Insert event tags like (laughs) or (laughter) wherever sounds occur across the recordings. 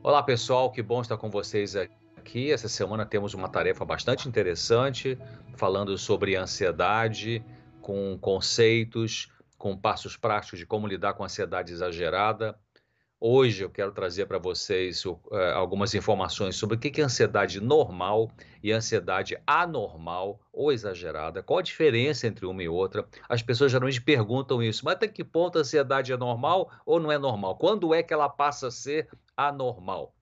Olá pessoal, que bom estar com vocês aqui. Essa semana temos uma tarefa bastante interessante, falando sobre ansiedade, com conceitos, com passos práticos de como lidar com a ansiedade exagerada. Hoje eu quero trazer para vocês uh, algumas informações sobre o que é ansiedade normal e ansiedade anormal ou exagerada. Qual a diferença entre uma e outra? As pessoas geralmente perguntam isso, mas até que ponto a ansiedade é normal ou não é normal? Quando é que ela passa a ser anormal?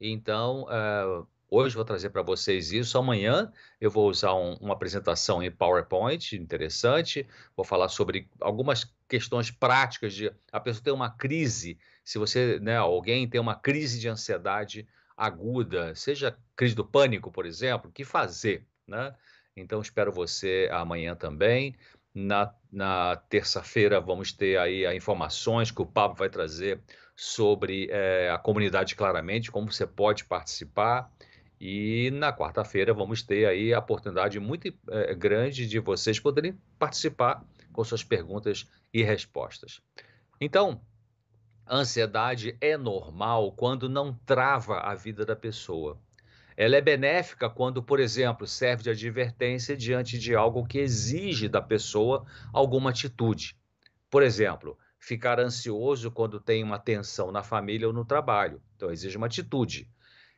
Então, uh, hoje vou trazer para vocês isso. Amanhã eu vou usar um, uma apresentação em PowerPoint interessante. Vou falar sobre algumas questões práticas de a pessoa ter uma crise se você, né, alguém tem uma crise de ansiedade aguda, seja crise do pânico, por exemplo, o que fazer, né? Então, espero você amanhã também. Na, na terça-feira, vamos ter aí as informações que o Pablo vai trazer sobre é, a comunidade claramente, como você pode participar. E na quarta-feira vamos ter aí a oportunidade muito é, grande de vocês poderem participar com suas perguntas e respostas. Então, a ansiedade é normal quando não trava a vida da pessoa. Ela é benéfica quando, por exemplo, serve de advertência diante de algo que exige da pessoa alguma atitude. Por exemplo, ficar ansioso quando tem uma tensão na família ou no trabalho. Então, exige uma atitude.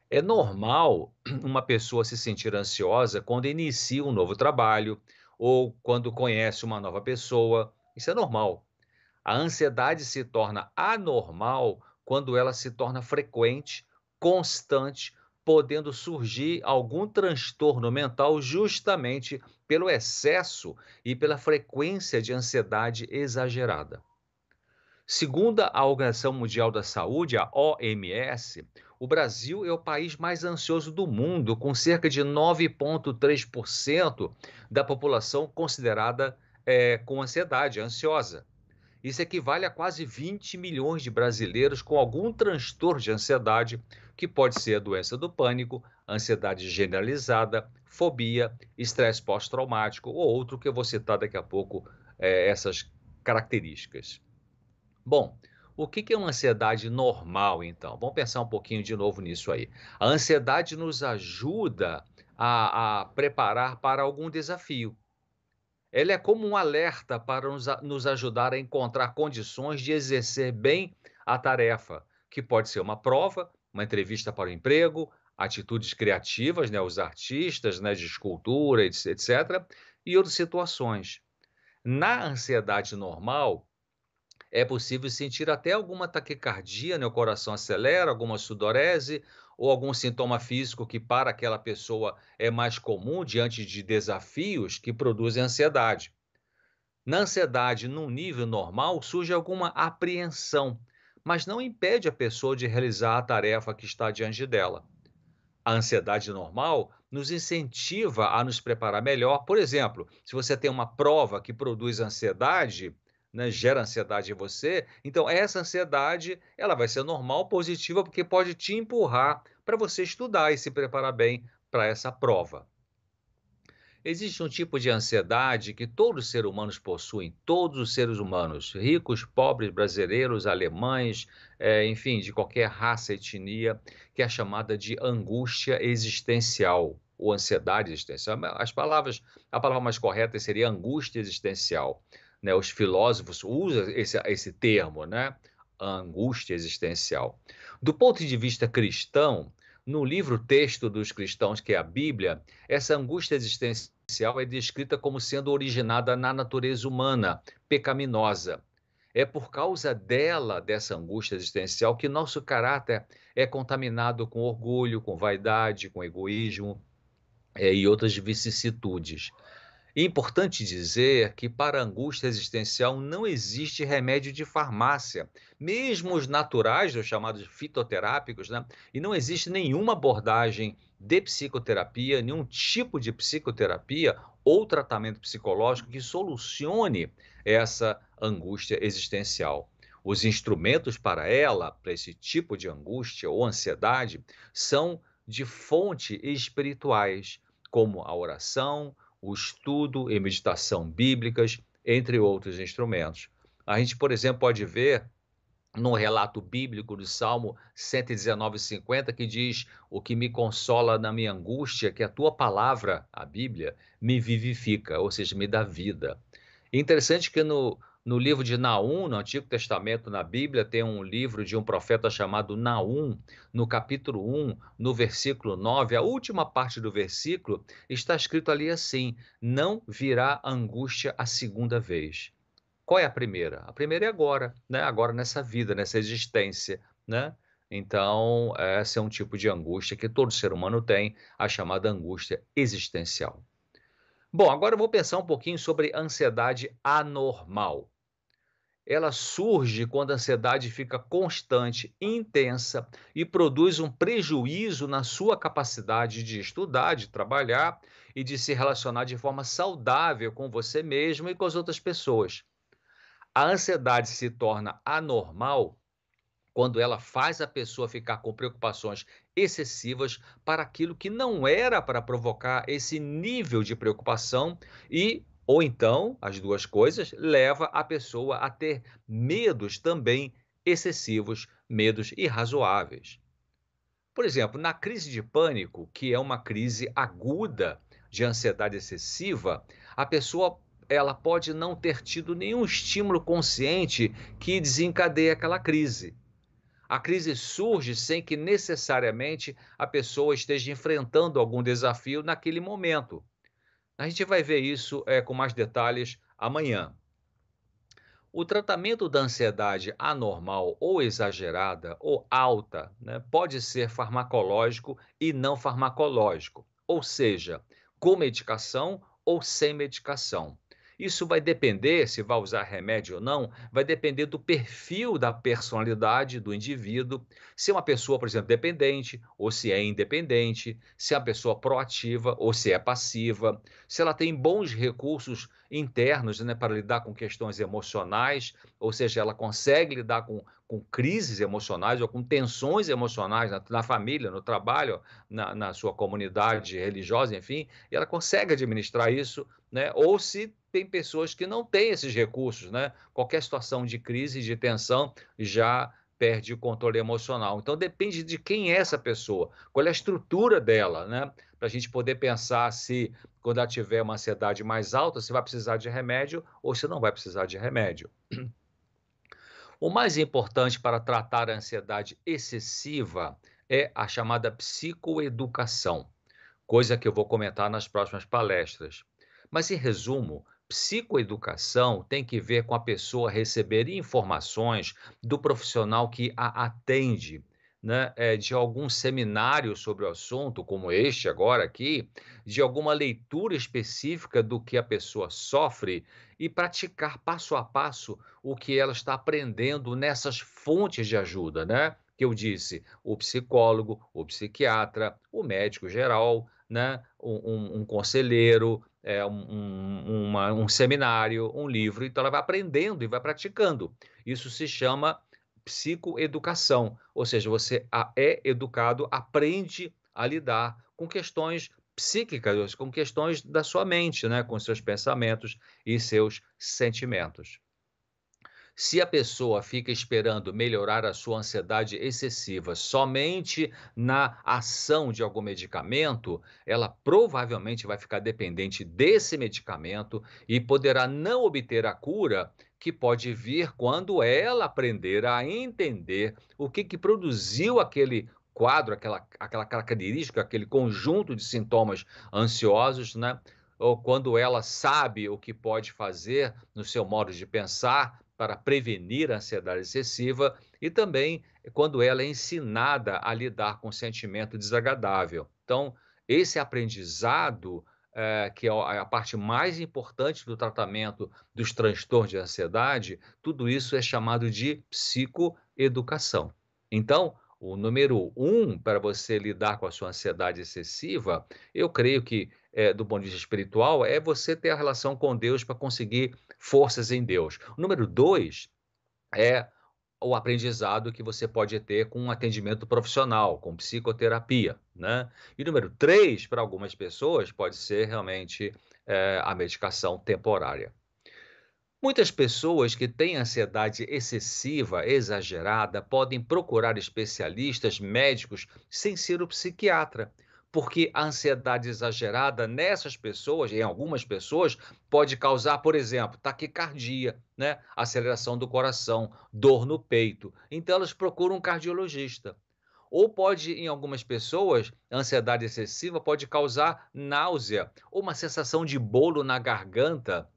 É normal (clears throat) uma pessoa se sentir ansiosa quando inicia um novo trabalho ou quando conhece uma nova pessoa. Isso é normal. A ansiedade se torna anormal quando ela se torna frequente, constante, podendo surgir algum transtorno mental justamente pelo excesso e pela frequência de ansiedade exagerada. Segundo a Organização Mundial da Saúde, a OMS, o Brasil é o país mais ansioso do mundo, com cerca de 9,3% da população considerada é, com ansiedade, ansiosa. Isso equivale a quase 20 milhões de brasileiros com algum transtorno de ansiedade, que pode ser a doença do pânico, ansiedade generalizada, fobia, estresse pós-traumático ou outro que eu vou citar daqui a pouco é, essas características. Bom, o que é uma ansiedade normal, então? Vamos pensar um pouquinho de novo nisso aí. A ansiedade nos ajuda a, a preparar para algum desafio. Ela é como um alerta para nos, nos ajudar a encontrar condições de exercer bem a tarefa, que pode ser uma prova, uma entrevista para o emprego, atitudes criativas, né, os artistas né, de escultura, etc., e outras situações. Na ansiedade normal, é possível sentir até alguma taquicardia, né, o coração acelera, alguma sudorese, ou algum sintoma físico que para aquela pessoa é mais comum diante de desafios que produzem ansiedade. Na ansiedade, num nível normal, surge alguma apreensão, mas não impede a pessoa de realizar a tarefa que está diante dela. A ansiedade normal nos incentiva a nos preparar melhor. Por exemplo, se você tem uma prova que produz ansiedade, né, gera ansiedade em você, então essa ansiedade ela vai ser normal, positiva, porque pode te empurrar para você estudar e se preparar bem para essa prova. Existe um tipo de ansiedade que todos os seres humanos possuem, todos os seres humanos, ricos, pobres, brasileiros, alemães, é, enfim, de qualquer raça, etnia, que é chamada de angústia existencial ou ansiedade existencial. As palavras, a palavra mais correta seria angústia existencial né, os filósofos usam esse, esse termo, né, angústia existencial. Do ponto de vista cristão, no livro texto dos cristãos, que é a Bíblia, essa angústia existencial é descrita como sendo originada na natureza humana, pecaminosa. É por causa dela, dessa angústia existencial, que nosso caráter é contaminado com orgulho, com vaidade, com egoísmo é, e outras vicissitudes. É importante dizer que para a angústia existencial não existe remédio de farmácia, mesmo os naturais, os chamados fitoterápicos, né? e não existe nenhuma abordagem de psicoterapia, nenhum tipo de psicoterapia ou tratamento psicológico que solucione essa angústia existencial. Os instrumentos para ela, para esse tipo de angústia ou ansiedade, são de fonte espirituais, como a oração, o estudo e meditação bíblicas, entre outros instrumentos. A gente, por exemplo, pode ver no relato bíblico do Salmo 119:50 que diz: "O que me consola na minha angústia, que a tua palavra, a Bíblia, me vivifica", ou seja, me dá vida. interessante que no no livro de Naum, no Antigo Testamento, na Bíblia, tem um livro de um profeta chamado Naum, no capítulo 1, no versículo 9, a última parte do versículo, está escrito ali assim: Não virá angústia a segunda vez. Qual é a primeira? A primeira é agora, né? Agora nessa vida, nessa existência, né? Então, esse é um tipo de angústia que todo ser humano tem, a chamada angústia existencial. Bom, agora eu vou pensar um pouquinho sobre ansiedade anormal ela surge quando a ansiedade fica constante, intensa e produz um prejuízo na sua capacidade de estudar, de trabalhar e de se relacionar de forma saudável com você mesmo e com as outras pessoas. A ansiedade se torna anormal quando ela faz a pessoa ficar com preocupações excessivas para aquilo que não era para provocar esse nível de preocupação e ou então, as duas coisas, leva a pessoa a ter medos também excessivos, medos irrazoáveis. Por exemplo, na crise de pânico, que é uma crise aguda de ansiedade excessiva, a pessoa ela pode não ter tido nenhum estímulo consciente que desencadeie aquela crise. A crise surge sem que necessariamente a pessoa esteja enfrentando algum desafio naquele momento. A gente vai ver isso é, com mais detalhes amanhã. O tratamento da ansiedade anormal ou exagerada ou alta né, pode ser farmacológico e não farmacológico, ou seja, com medicação ou sem medicação. Isso vai depender, se vai usar remédio ou não, vai depender do perfil da personalidade do indivíduo, se é uma pessoa, por exemplo, dependente ou se é independente, se é uma pessoa proativa ou se é passiva, se ela tem bons recursos internos né, para lidar com questões emocionais, ou seja, ela consegue lidar com, com crises emocionais ou com tensões emocionais na, na família, no trabalho, na, na, sua comunidade religiosa, enfim, e ela consegue administrar isso, né? ou se tem pessoas que não têm esses recursos, né? qualquer situação de crise, de tensão, já perde o controle emocional. Então depende de quem é essa pessoa, qual é a estrutura dela, né? Para a gente poder pensar se, quando ela tiver uma ansiedade mais alta, se vai precisar de remédio ou se não vai precisar de remédio. O mais importante para tratar a ansiedade excessiva é a chamada psicoeducação, coisa que eu vou comentar nas próximas palestras. Mas, em resumo, Psicoeducação tem que ver com a pessoa receber informações do profissional que a atende, né, é, de algum seminário sobre o assunto, como este agora aqui, de alguma leitura específica do que a pessoa sofre e praticar passo a passo o que ela está aprendendo nessas fontes de ajuda, né? Que eu disse, o psicólogo, o psiquiatra, o médico geral, né? um, um, um conselheiro, é, um, uma, um seminário, um livro, então ela vai aprendendo e vai praticando. Isso se chama psicoeducação, ou seja, você é educado, aprende a lidar com questões psíquicas, com questões da sua mente, né, com seus pensamentos e seus sentimentos. Se a pessoa fica esperando melhorar a sua ansiedade excessiva somente na ação de algum medicamento, ela provavelmente vai ficar dependente desse medicamento e poderá não obter a cura que pode vir quando ela aprender a entender o que, que produziu aquele quadro, aquela, aquela característica, aquele conjunto de sintomas ansiosos, né? Ou quando ela sabe o que pode fazer no seu modo de pensar para prevenir a ansiedade excessiva e também quando ela é ensinada a lidar com sentimento desagradável. Então, esse aprendizado, é, que é, é a parte mais importante do tratamento dos transtornos de ansiedade, tudo isso é chamado de psicoeducação. Então, o número um para você lidar com a sua ansiedade excessiva, eu creio que, é, do ponto de vista espiritual, é você ter a relação com Deus para conseguir forças em Deus. O número dois é o aprendizado que você pode ter com um atendimento profissional, com psicoterapia, né? E número três, para algumas pessoas, pode ser realmente é, a medicação temporária. Muitas pessoas que têm ansiedade excessiva, exagerada, podem procurar especialistas médicos sem ser o psiquiatra, porque a ansiedade exagerada nessas pessoas, em algumas pessoas, pode causar, por exemplo, taquicardia, né? aceleração do coração, dor no peito. Então elas procuram um cardiologista. Ou pode, em algumas pessoas, a ansiedade excessiva pode causar náusea, ou uma sensação de bolo na garganta,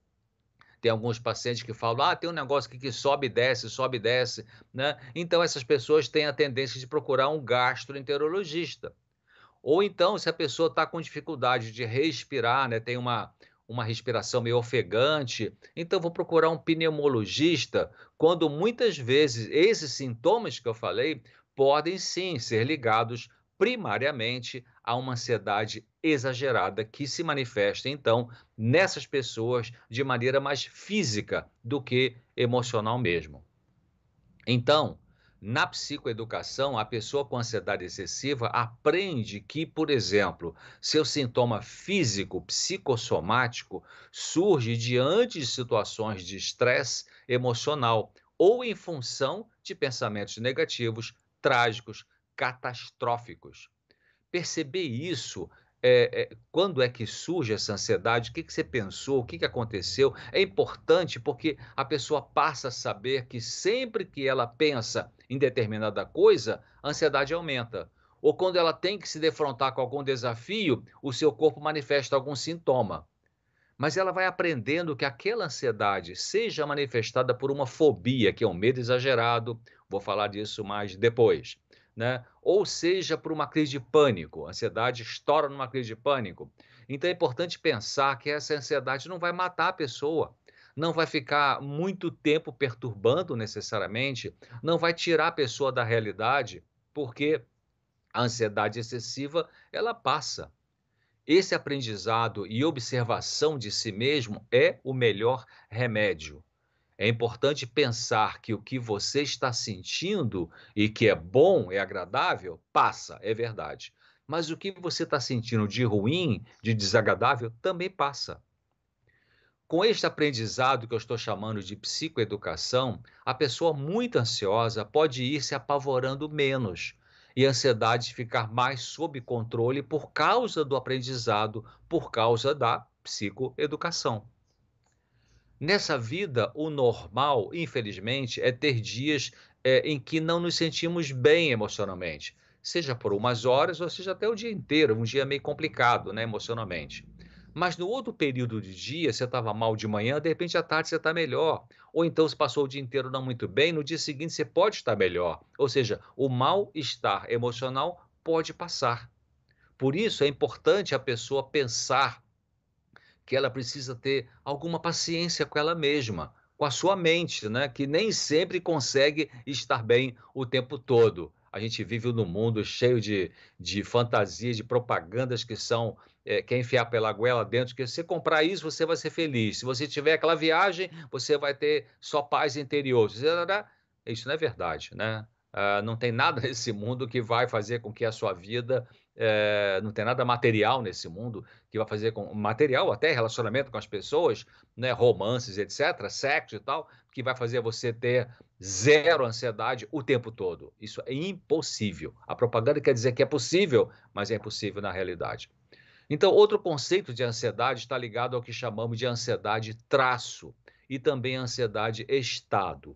tem alguns pacientes que falam, ah, tem um negócio aqui que sobe e desce, sobe e desce, né? Então, essas pessoas têm a tendência de procurar um gastroenterologista. Ou então, se a pessoa está com dificuldade de respirar, né? Tem uma, uma respiração meio ofegante, então vou procurar um pneumologista, quando muitas vezes esses sintomas que eu falei podem sim ser ligados primariamente a uma ansiedade exagerada que se manifesta, então, nessas pessoas de maneira mais física do que emocional mesmo. Então, na psicoeducação, a pessoa com ansiedade excessiva aprende que, por exemplo, seu sintoma físico, psicossomático, surge diante de situações de estresse emocional ou em função de pensamentos negativos, trágicos, catastróficos. Perceber isso é, é, quando é que surge essa ansiedade, o que, que você pensou, o que, que aconteceu, é importante porque a pessoa passa a saber que sempre que ela pensa em determinada coisa, a ansiedade aumenta. Ou quando ela tem que se defrontar com algum desafio, o seu corpo manifesta algum sintoma. Mas ela vai aprendendo que aquela ansiedade seja manifestada por uma fobia, que é um medo exagerado, vou falar disso mais depois né? ou seja por uma crise de pânico. A ansiedade estoura numa crise de pânico. Então é importante pensar que essa ansiedade não vai matar a pessoa, não vai ficar muito tempo perturbando necessariamente, não vai tirar a pessoa da realidade, porque a ansiedade excessiva ela passa. Esse aprendizado e observação de si mesmo é o melhor remédio. É importante pensar que o que você está sentindo e que é bom, é agradável, passa, é verdade. Mas o que você está sentindo de ruim, de desagradável, também passa. Com este aprendizado que eu estou chamando de psicoeducação, a pessoa muito ansiosa pode ir se apavorando menos e a ansiedade ficar mais sob controle por causa do aprendizado, por causa da psicoeducação. Nessa vida, o normal, infelizmente, é ter dias é, em que não nos sentimos bem emocionalmente, seja por umas horas ou seja até o dia inteiro, um dia meio complicado, né, emocionalmente. Mas no outro período de dia, você estava mal de manhã, de repente à tarde você está melhor. Ou então você passou o dia inteiro não muito bem, no dia seguinte você pode estar melhor. Ou seja, o mal-estar emocional pode passar. Por isso é importante a pessoa pensar que ela precisa ter alguma paciência com ela mesma, com a sua mente, né? que nem sempre consegue estar bem o tempo todo. A gente vive num mundo cheio de, de fantasias, de propagandas que são é, quer enfiar pela goela dentro, que se você comprar isso, você vai ser feliz. Se você tiver aquela viagem, você vai ter só paz interior. Isso não é verdade, né? Uh, não tem nada (laughs) nesse mundo que vai fazer com que a sua vida é, não tem nada material nesse mundo que vai fazer com material, até relacionamento com as pessoas, né, romances, etc., sexo e tal, que vai fazer você ter zero ansiedade o tempo todo. Isso é impossível. A propaganda quer dizer que é possível, mas é impossível na realidade. Então, outro conceito de ansiedade está ligado ao que chamamos de ansiedade traço e também ansiedade estado.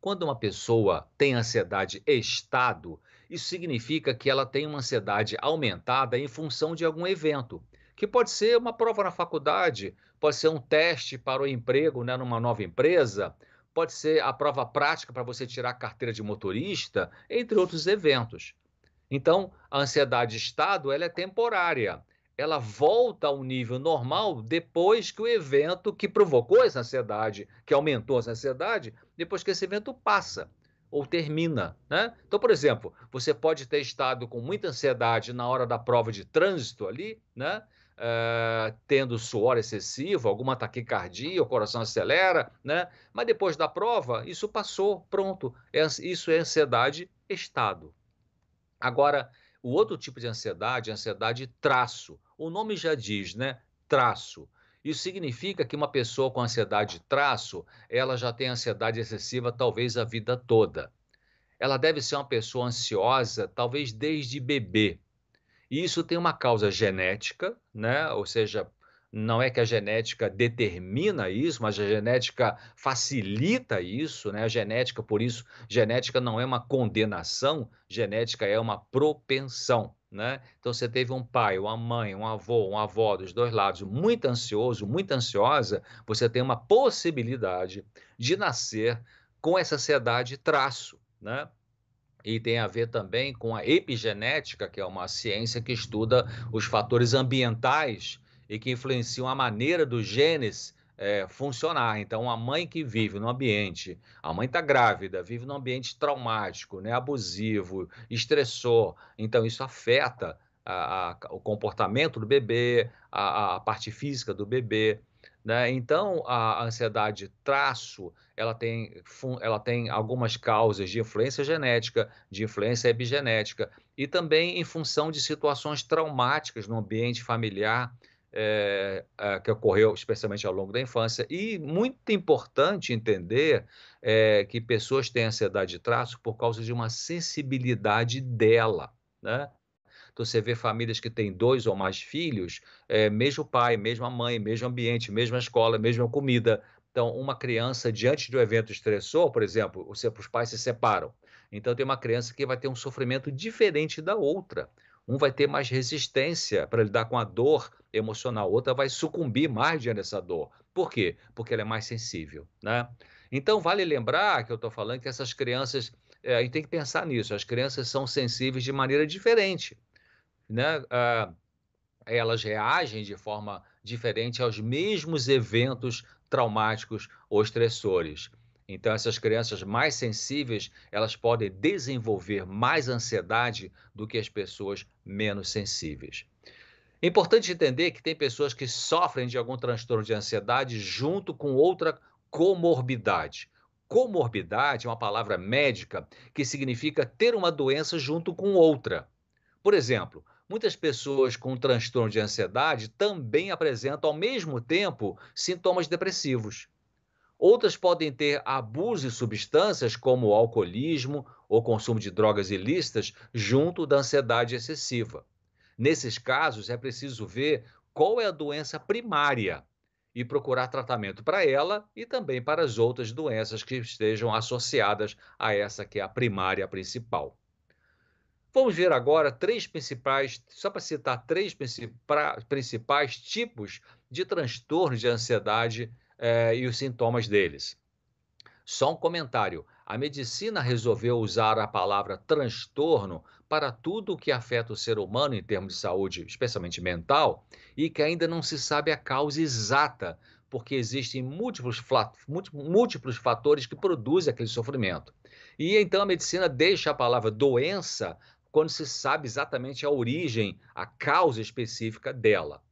Quando uma pessoa tem ansiedade estado, isso significa que ela tem uma ansiedade aumentada em função de algum evento, que pode ser uma prova na faculdade, pode ser um teste para o emprego né, numa nova empresa, pode ser a prova prática para você tirar a carteira de motorista, entre outros eventos. Então, a ansiedade estado ela é temporária ela volta ao nível normal depois que o evento que provocou essa ansiedade, que aumentou essa ansiedade, depois que esse evento passa ou termina, né? Então, por exemplo, você pode ter estado com muita ansiedade na hora da prova de trânsito ali, né? Uh, tendo suor excessivo, alguma taquicardia, o coração acelera, né? Mas depois da prova, isso passou, pronto. É, isso é ansiedade estado. Agora, o outro tipo de ansiedade é ansiedade traço. O nome já diz, né? Traço. Isso significa que uma pessoa com ansiedade de traço, ela já tem ansiedade excessiva talvez a vida toda. Ela deve ser uma pessoa ansiosa talvez desde bebê. E isso tem uma causa genética, né? Ou seja, não é que a genética determina isso, mas a genética facilita isso, né? A genética, por isso, genética não é uma condenação, genética é uma propensão, né? Então você teve um pai, uma mãe, um avô, uma avó dos dois lados muito ansioso, muito ansiosa, você tem uma possibilidade de nascer com essa ansiedade traço, né? E tem a ver também com a epigenética, que é uma ciência que estuda os fatores ambientais e que influenciam a maneira dos genes é, funcionar. Então, a mãe que vive no ambiente, a mãe está grávida, vive num ambiente traumático, né, abusivo, estressor, então isso afeta a, a, o comportamento do bebê, a, a parte física do bebê. Né? Então, a ansiedade traço, ela tem, ela tem algumas causas de influência genética, de influência epigenética, e também em função de situações traumáticas no ambiente familiar, é, é, que ocorreu especialmente ao longo da infância. E muito importante entender é, que pessoas têm ansiedade de traço por causa de uma sensibilidade dela, né? Então, você vê famílias que têm dois ou mais filhos, é, mesmo pai, mesma mãe, mesmo ambiente, mesma escola, mesma comida. Então, uma criança, diante de um evento estressor, por exemplo, os pais se separam. Então, tem uma criança que vai ter um sofrimento diferente da outra. Um vai ter mais resistência para lidar com a dor emocional, outra vai sucumbir mais diante dessa dor. Por quê? Porque ela é mais sensível, né? Então, vale lembrar que eu estou falando que essas crianças, é, a gente tem que pensar nisso, as crianças são sensíveis de maneira diferente, né? Ah, elas reagem de forma diferente aos mesmos eventos traumáticos ou estressores. Então, essas crianças mais sensíveis, elas podem desenvolver mais ansiedade do que as pessoas menos sensíveis. É importante entender que tem pessoas que sofrem de algum transtorno de ansiedade junto com outra comorbidade. Comorbidade é uma palavra médica que significa ter uma doença junto com outra. Por exemplo, muitas pessoas com transtorno de ansiedade também apresentam ao mesmo tempo sintomas depressivos. Outras podem ter abuso de substâncias, como o alcoolismo ou consumo de drogas ilícitas, junto da ansiedade excessiva. Nesses casos, é preciso ver qual é a doença primária e procurar tratamento para ela e também para as outras doenças que estejam associadas a essa que é a primária principal. Vamos ver agora três principais, só para citar três principais tipos de transtorno de ansiedade eh, e os sintomas deles. Só um comentário: a medicina resolveu usar a palavra transtorno para tudo o que afeta o ser humano em termos de saúde, especialmente mental, e que ainda não se sabe a causa exata, porque existem múltiplos, múltiplos fatores que produzem aquele sofrimento. E então a medicina deixa a palavra doença quando se sabe exatamente a origem, a causa específica dela.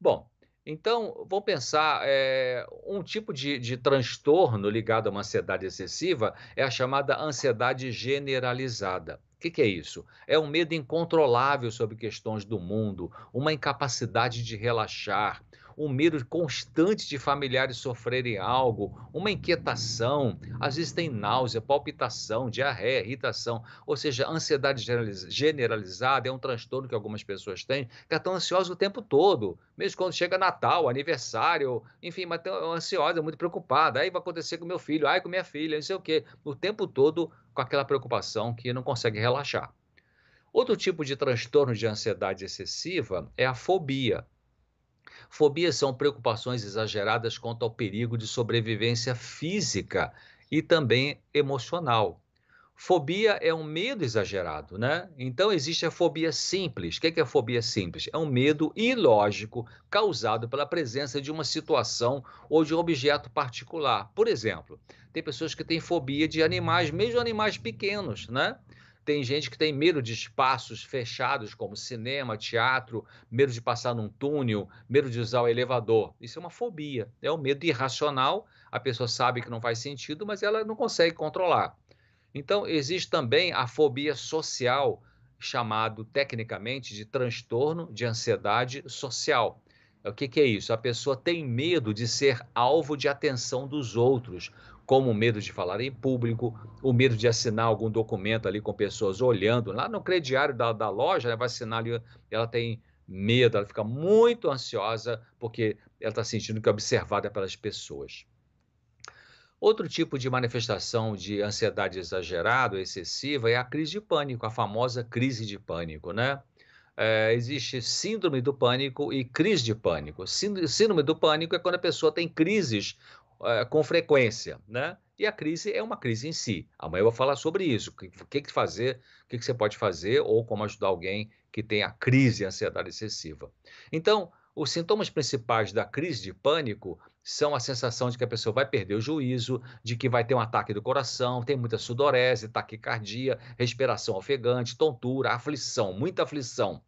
Bom, então, vamos pensar, é, um tipo de, de transtorno ligado a uma ansiedade excessiva é a chamada ansiedade generalizada. O que, que, é isso? É um medo incontrolável sobre questões do mundo, uma incapacidade de relaxar, um medo constante de familiares sofrerem algo, uma inquietação, às vezes tem náusea, palpitação, diarreia, irritação, ou seja, ansiedade generalizada é um transtorno que algumas pessoas têm, que estão ansiosas o tempo todo, mesmo quando chega Natal, aniversário, enfim, mas estão ansiosa, muito preocupada, aí vai acontecer com meu filho, aí com minha filha, não sei o quê, o tempo todo com aquela preocupação que não consegue relaxar. Outro tipo de transtorno de ansiedade excessiva é a fobia. Fobias são preocupações exageradas quanto ao perigo de sobrevivência física e também emocional. Fobia é um medo exagerado, né? Então existe a fobia simples. O que é a fobia simples? É um medo ilógico causado pela presença de uma situação ou de um objeto particular. Por exemplo, tem pessoas que têm fobia de animais, mesmo animais pequenos, né? Tem gente que tem medo de espaços fechados, como cinema, teatro, medo de passar num túnel, medo de usar o elevador. Isso é uma fobia, é um medo irracional. A pessoa sabe que não faz sentido, mas ela não consegue controlar. Então, existe também a fobia social, chamado tecnicamente de transtorno de ansiedade social. O que, que é isso? A pessoa tem medo de ser alvo de atenção dos outros, como o medo de falar em público, o medo de assinar algum documento ali com pessoas olhando. Lá no crediário da, da loja, ela vai assinar ali, ela tem medo, ela fica muito ansiosa porque ela está sentindo que é observada pelas pessoas. Outro tipo de manifestação de ansiedade exagerada, excessiva, é a crise de pânico, a famosa crise de pânico, né? É, existe síndrome do pânico e crise de pânico. Síndrome do pânico é quando a pessoa tem crises é, com frequência, né? E a crise é uma crise em si. Amanhã eu vou falar sobre isso. O que, que fazer, o que, que você pode fazer ou como ajudar alguém que tem a crise de ansiedade excessiva. Então, os sintomas principais da crise de pânico são a sensação de que a pessoa vai perder o juízo, de que vai ter um ataque do coração, tem muita sudorese, taquicardia, respiração ofegante, tontura, aflição, muita aflição.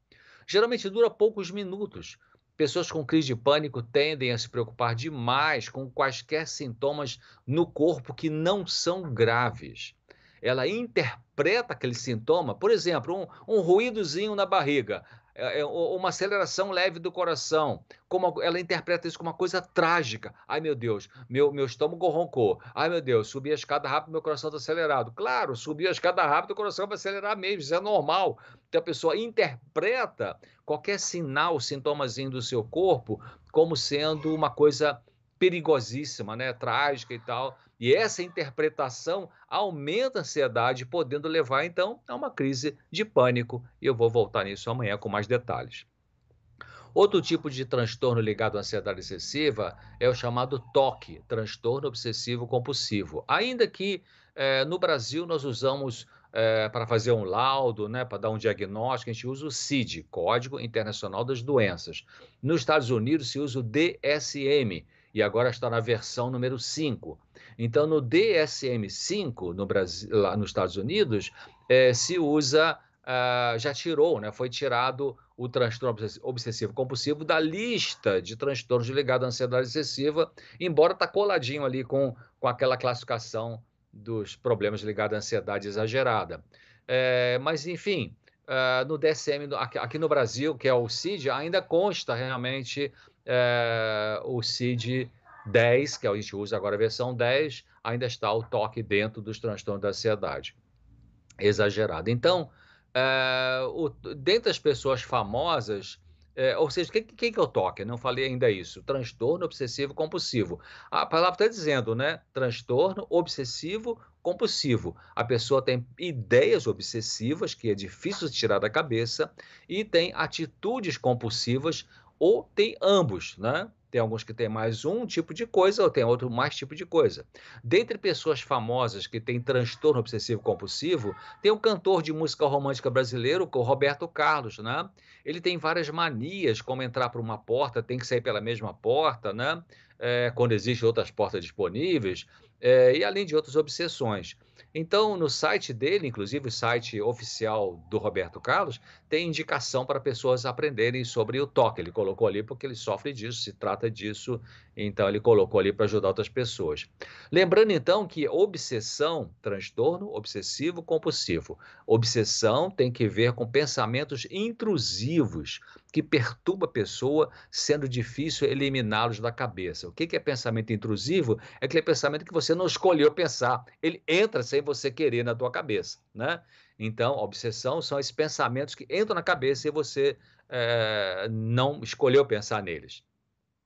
Geralmente dura poucos minutos. Pessoas com crise de pânico tendem a se preocupar demais com quaisquer sintomas no corpo que não são graves. Ela interpreta aquele sintoma, por exemplo, um, um ruídozinho na barriga. É, é, uma aceleração leve do coração, como ela interpreta isso como uma coisa trágica. Ai meu Deus, meu, meu estômago roncou. Ai meu Deus, subi a escada rápido, meu coração está acelerado. Claro, subir a escada rápido, o coração vai acelerar mesmo, isso é normal. Então a pessoa interpreta qualquer sinal, sintomazinho do seu corpo como sendo uma coisa perigosíssima, né, trágica e tal. E essa interpretação aumenta a ansiedade, podendo levar então a uma crise de pânico. E eu vou voltar nisso amanhã com mais detalhes. Outro tipo de transtorno ligado à ansiedade excessiva é o chamado TOC, transtorno obsessivo compulsivo. Ainda que eh, no Brasil nós usamos eh, para fazer um laudo, né, para dar um diagnóstico, a gente usa o CID, Código Internacional das Doenças. Nos Estados Unidos se usa o DSM, e agora está na versão número 5. Então, no DSM-5, no Brasil, lá nos Estados Unidos, é, se usa, uh, já tirou, né, foi tirado o transtorno obsessivo compulsivo da lista de transtornos ligados à ansiedade excessiva, embora está coladinho ali com, com aquela classificação dos problemas ligados à ansiedade exagerada. É, mas, enfim, uh, no DSM, aqui, aqui, no Brasil, que é o CID, ainda consta realmente é, o CID 10, que a gente usa agora a versão 10, ainda está o toque dentro dos transtornos da ansiedade exagerada. Então, é, o, dentre as pessoas famosas, é, ou seja, quem, quem que é o toque? Não falei ainda isso. Transtorno obsessivo compulsivo. A palavra está dizendo, né? Transtorno obsessivo compulsivo. A pessoa tem ideias obsessivas, que é difícil tirar da cabeça, e tem atitudes compulsivas ou tem ambos, né? Tem alguns que têm mais um tipo de coisa, ou tem outro mais tipo de coisa. Dentre pessoas famosas que têm transtorno obsessivo compulsivo, tem um cantor de música romântica brasileiro, o Roberto Carlos, né? Ele tem várias manias, como entrar por uma porta, tem que sair pela mesma porta, né? É, quando existem outras portas disponíveis, é, e além de outras obsessões. Então, no site dele, inclusive o site oficial do Roberto Carlos, tem indicação para pessoas aprenderem sobre o toque. Ele colocou ali porque ele sofre disso, se trata disso, então ele colocou ali para ajudar outras pessoas. Lembrando então que obsessão, transtorno obsessivo compulsivo. Obsessão tem que ver com pensamentos intrusivos que perturba a pessoa, sendo difícil eliminá-los da cabeça. O que é pensamento intrusivo? É aquele pensamento que você não escolheu pensar. Ele entra sem você querer na tua cabeça, né? Então, obsessão são esses pensamentos que entram na cabeça e você é, não escolheu pensar neles.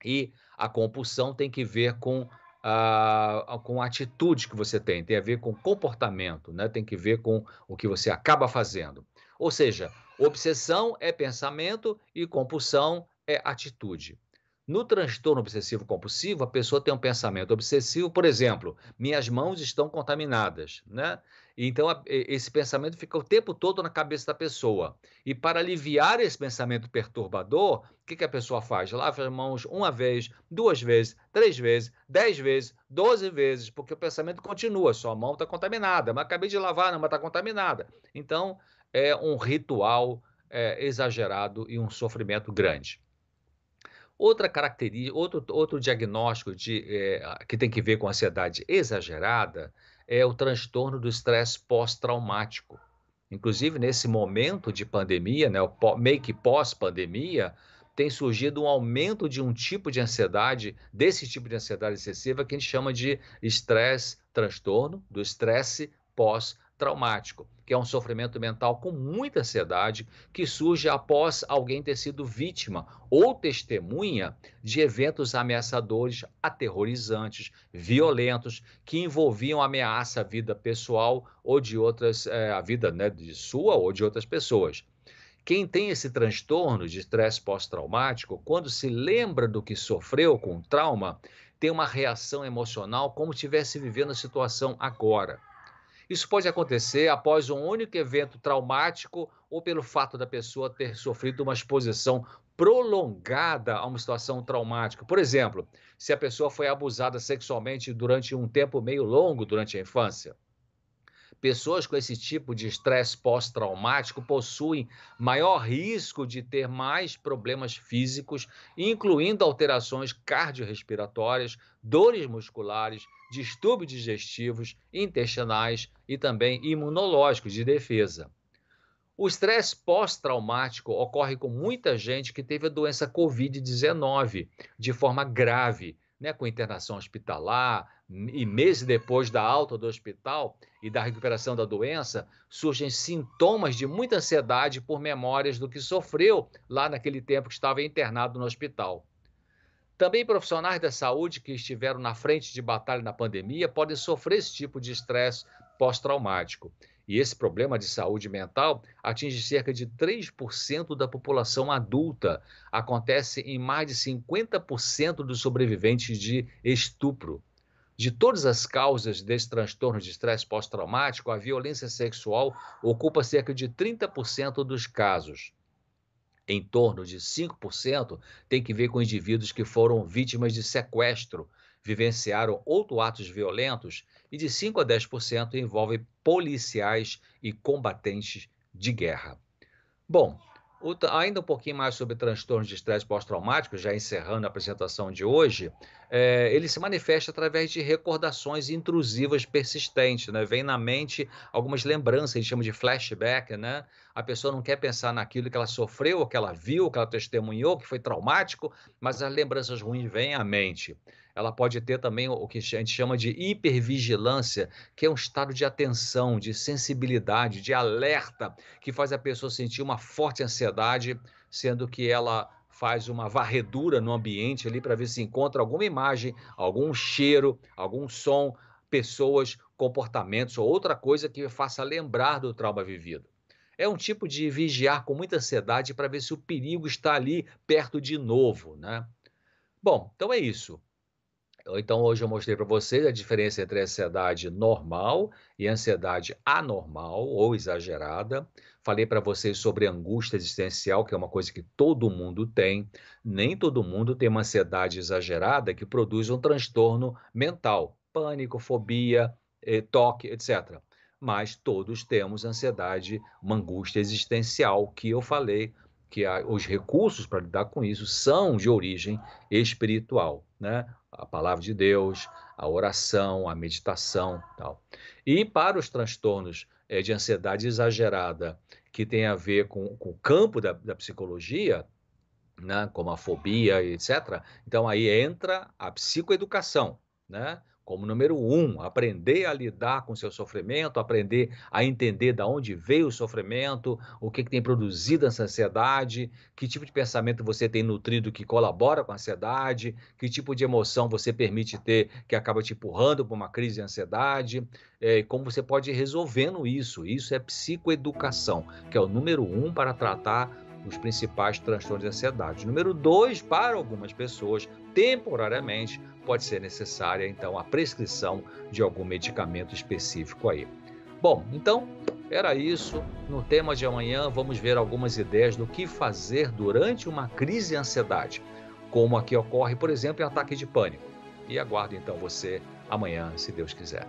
E a compulsão tem que ver com a, com a atitude que você tem, tem a ver com comportamento, né? tem que ver com o que você acaba fazendo. Ou seja, obsessão é pensamento e compulsão é atitude. No transtorno obsessivo compulsivo, a pessoa tem um pensamento obsessivo, por exemplo, minhas mãos estão contaminadas, né? Então, esse pensamento fica o tempo todo na cabeça da pessoa. E para aliviar esse pensamento perturbador, o que, que a pessoa faz? Lava as mãos uma vez, duas vezes, três vezes, dez vezes, doze vezes, porque o pensamento continua. Sua mão está contaminada, mas acabei de lavar, não, mas está contaminada. Então, é um ritual é, exagerado e um sofrimento grande. Outra característica, outro, outro diagnóstico de, é, que tem que ver com ansiedade exagerada é o transtorno do estresse pós-traumático. Inclusive, nesse momento de pandemia, né, meio que pós-pandemia, tem surgido um aumento de um tipo de ansiedade, desse tipo de ansiedade excessiva, que a gente chama de estresse, transtorno do estresse pós-traumático, que é um sofrimento mental com muita ansiedade que surge após alguém ter sido vítima ou testemunha de eventos ameaçadores, aterrorizantes, violentos, que envolviam ameaça à vida pessoal ou de outras, é, a vida né, de sua ou de outras pessoas. Quem tem esse transtorno de estresse pós-traumático, quando se lembra do que sofreu com trauma, tem uma reação emocional como se estivesse vivendo a situação agora. Isso pode acontecer após um único evento traumático ou pelo fato da pessoa ter sofrido uma exposição prolongada a uma situação traumática. Por exemplo, se a pessoa foi abusada sexualmente durante um tempo meio longo durante a infância. Pessoas com esse tipo de estresse pós-traumático possuem maior risco de ter mais problemas físicos, incluindo alterações cardiorrespiratórias, dores musculares, distúrbios digestivos, intestinais e também imunológicos de defesa. O estresse pós-traumático ocorre com muita gente que teve a doença Covid-19 de forma grave, né, com internação hospitalar, e meses depois da alta do hospital e da recuperação da doença, surgem sintomas de muita ansiedade por memórias do que sofreu lá naquele tempo que estava internado no hospital. Também profissionais da saúde que estiveram na frente de batalha na pandemia podem sofrer esse tipo de estresse pós-traumático. E esse problema de saúde mental atinge cerca de 3% da população adulta. Acontece em mais de 50% dos sobreviventes de estupro. De todas as causas desse transtorno de estresse pós-traumático, a violência sexual ocupa cerca de 30% dos casos. Em torno de 5% tem que ver com indivíduos que foram vítimas de sequestro, vivenciaram outros atos violentos e de 5 a 10% envolve policiais e combatentes de guerra. Bom, ainda um pouquinho mais sobre transtornos de estresse pós-traumático, já encerrando a apresentação de hoje, é, ele se manifesta através de recordações intrusivas persistentes, né? Vem na mente algumas lembranças, a gente chama de flashback, né? A pessoa não quer pensar naquilo que ela sofreu, que ela viu, que ela testemunhou, que foi traumático, mas as lembranças ruins vêm à mente ela pode ter também o que a gente chama de hipervigilância, que é um estado de atenção, de sensibilidade, de alerta, que faz a pessoa sentir uma forte ansiedade, sendo que ela faz uma varredura no ambiente ali para ver se encontra alguma imagem, algum cheiro, algum som, pessoas, comportamentos ou outra coisa que faça lembrar do trauma vivido. É um tipo de vigiar com muita ansiedade para ver se o perigo está ali perto de novo, né? Bom, então é isso. Então, hoje eu mostrei para vocês a diferença entre ansiedade normal e ansiedade anormal ou exagerada. Falei para vocês sobre angústia existencial, que é uma coisa que todo mundo tem. Nem todo mundo tem uma ansiedade exagerada que produz um transtorno mental, pânico, fobia, eh, toque, etc. Mas todos temos ansiedade, uma angústia existencial, que eu falei que os recursos para lidar com isso são de origem espiritual, né? A palavra de Deus, a oração, a meditação, tal. E para os transtornos é, de ansiedade exagerada que tem a ver com, com o campo da, da psicologia, né? Como a fobia, etc. Então aí entra a psicoeducação, né? Como número um, aprender a lidar com seu sofrimento, aprender a entender de onde veio o sofrimento, o que, que, tem produzido essa ansiedade, que tipo de pensamento você tem nutrido que colabora com a ansiedade, que tipo de emoção você permite ter que acaba te empurrando para uma crise de ansiedade, é, como você pode ir resolvendo isso. Isso é psicoeducação, que é o número um para tratar os principais transtornos de ansiedade. Número dois, para algumas pessoas, temporariamente, pode ser necessária então a prescrição de algum medicamento específico aí. Bom, então era isso. No tema de amanhã vamos ver algumas ideias do que fazer durante uma crise de ansiedade, como aqui ocorre, por exemplo, em ataque de pânico. E aguardo então você amanhã, se Deus quiser.